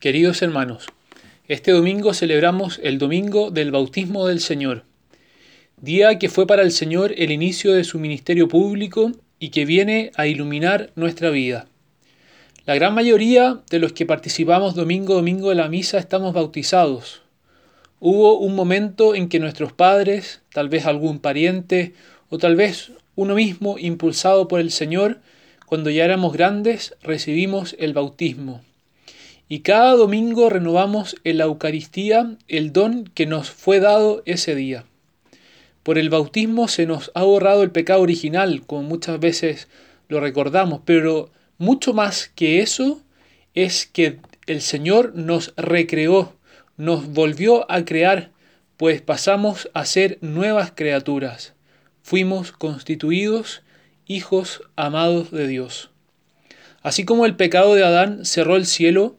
Queridos hermanos, este domingo celebramos el domingo del bautismo del Señor, día que fue para el Señor el inicio de su ministerio público y que viene a iluminar nuestra vida. La gran mayoría de los que participamos domingo domingo de la misa estamos bautizados. Hubo un momento en que nuestros padres, tal vez algún pariente o tal vez uno mismo, impulsado por el Señor, cuando ya éramos grandes, recibimos el bautismo. Y cada domingo renovamos en la Eucaristía el don que nos fue dado ese día. Por el bautismo se nos ha borrado el pecado original, como muchas veces lo recordamos, pero mucho más que eso es que el Señor nos recreó, nos volvió a crear, pues pasamos a ser nuevas criaturas. Fuimos constituidos hijos amados de Dios. Así como el pecado de Adán cerró el cielo,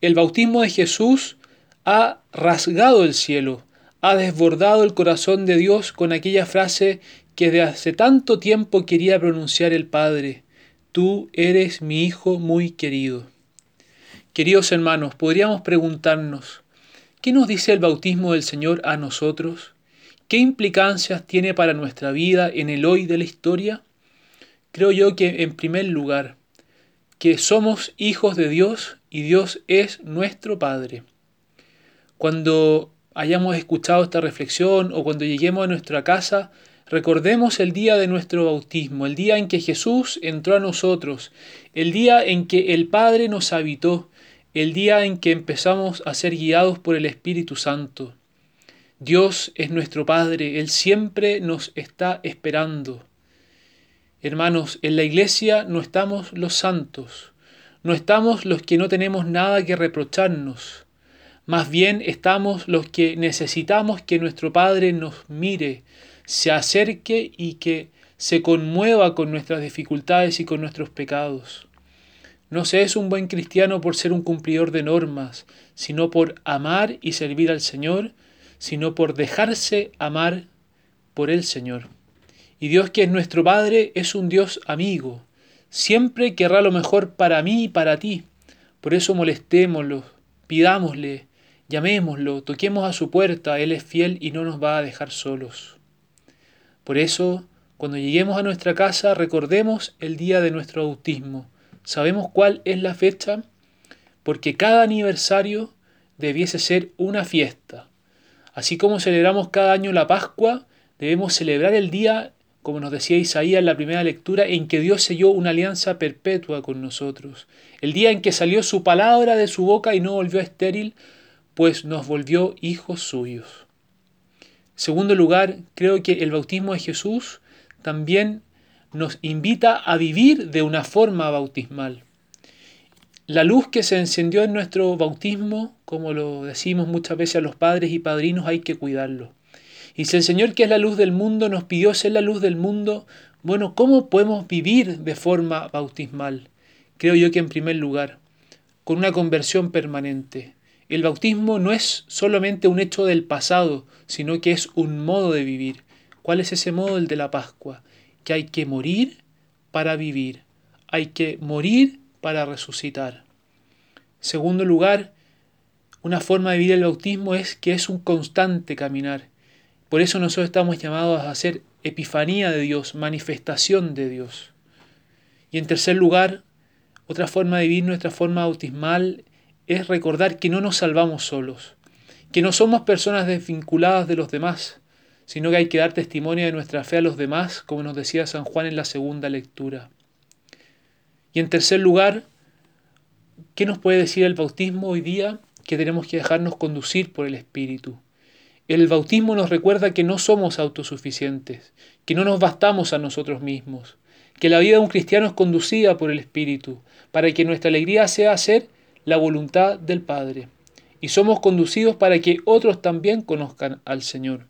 el bautismo de Jesús ha rasgado el cielo, ha desbordado el corazón de Dios con aquella frase que de hace tanto tiempo quería pronunciar el Padre, tú eres mi Hijo muy querido. Queridos hermanos, podríamos preguntarnos, ¿qué nos dice el bautismo del Señor a nosotros? ¿Qué implicancias tiene para nuestra vida en el hoy de la historia? Creo yo que en primer lugar, que somos hijos de Dios y Dios es nuestro Padre. Cuando hayamos escuchado esta reflexión o cuando lleguemos a nuestra casa, recordemos el día de nuestro bautismo, el día en que Jesús entró a nosotros, el día en que el Padre nos habitó, el día en que empezamos a ser guiados por el Espíritu Santo. Dios es nuestro Padre, Él siempre nos está esperando. Hermanos, en la iglesia no estamos los santos, no estamos los que no tenemos nada que reprocharnos, más bien estamos los que necesitamos que nuestro Padre nos mire, se acerque y que se conmueva con nuestras dificultades y con nuestros pecados. No se es un buen cristiano por ser un cumplidor de normas, sino por amar y servir al Señor, sino por dejarse amar por el Señor. Y Dios que es nuestro Padre es un Dios amigo. Siempre querrá lo mejor para mí y para ti. Por eso molestémoslo, pidámosle, llamémoslo, toquemos a su puerta. Él es fiel y no nos va a dejar solos. Por eso, cuando lleguemos a nuestra casa, recordemos el día de nuestro bautismo. ¿Sabemos cuál es la fecha? Porque cada aniversario debiese ser una fiesta. Así como celebramos cada año la Pascua, debemos celebrar el día como nos decía Isaías en la primera lectura, en que Dios selló una alianza perpetua con nosotros. El día en que salió su palabra de su boca y no volvió estéril, pues nos volvió hijos suyos. Segundo lugar, creo que el bautismo de Jesús también nos invita a vivir de una forma bautismal. La luz que se encendió en nuestro bautismo, como lo decimos muchas veces a los padres y padrinos, hay que cuidarlo. Y si el Señor, que es la luz del mundo, nos pidió ser la luz del mundo, bueno, ¿cómo podemos vivir de forma bautismal? Creo yo que en primer lugar, con una conversión permanente. El bautismo no es solamente un hecho del pasado, sino que es un modo de vivir. ¿Cuál es ese modo? El de la Pascua. Que hay que morir para vivir. Hay que morir para resucitar. Segundo lugar, una forma de vivir el bautismo es que es un constante caminar. Por eso nosotros estamos llamados a hacer epifanía de Dios, manifestación de Dios. Y en tercer lugar, otra forma de vivir nuestra forma bautismal es recordar que no nos salvamos solos, que no somos personas desvinculadas de los demás, sino que hay que dar testimonio de nuestra fe a los demás, como nos decía San Juan en la segunda lectura. Y en tercer lugar, ¿qué nos puede decir el bautismo hoy día? Que tenemos que dejarnos conducir por el Espíritu el bautismo nos recuerda que no somos autosuficientes, que no nos bastamos a nosotros mismos, que la vida de un cristiano es conducida por el Espíritu, para que nuestra alegría sea hacer la voluntad del Padre. Y somos conducidos para que otros también conozcan al Señor.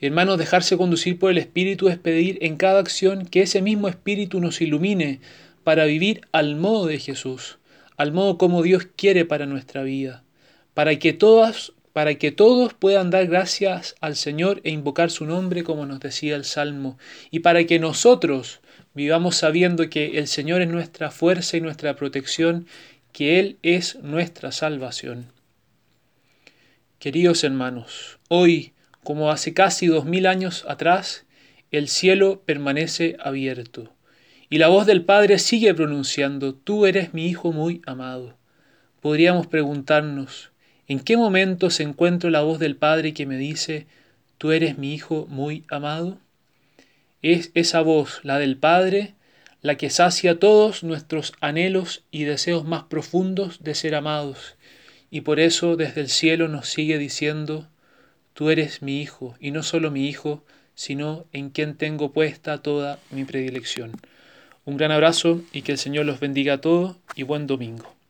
Hermanos, dejarse conducir por el Espíritu es pedir en cada acción que ese mismo Espíritu nos ilumine para vivir al modo de Jesús, al modo como Dios quiere para nuestra vida, para que todas para que todos puedan dar gracias al Señor e invocar su nombre, como nos decía el Salmo, y para que nosotros vivamos sabiendo que el Señor es nuestra fuerza y nuestra protección, que Él es nuestra salvación. Queridos hermanos, hoy, como hace casi dos mil años atrás, el cielo permanece abierto, y la voz del Padre sigue pronunciando, Tú eres mi Hijo muy amado. Podríamos preguntarnos, ¿en qué momento se encuentra la voz del Padre que me dice, Tú eres mi Hijo muy amado? Es esa voz, la del Padre, la que sacia todos nuestros anhelos y deseos más profundos de ser amados, y por eso desde el cielo nos sigue diciendo, Tú eres mi Hijo, y no solo mi Hijo, sino en quien tengo puesta toda mi predilección. Un gran abrazo y que el Señor los bendiga a todos y buen domingo.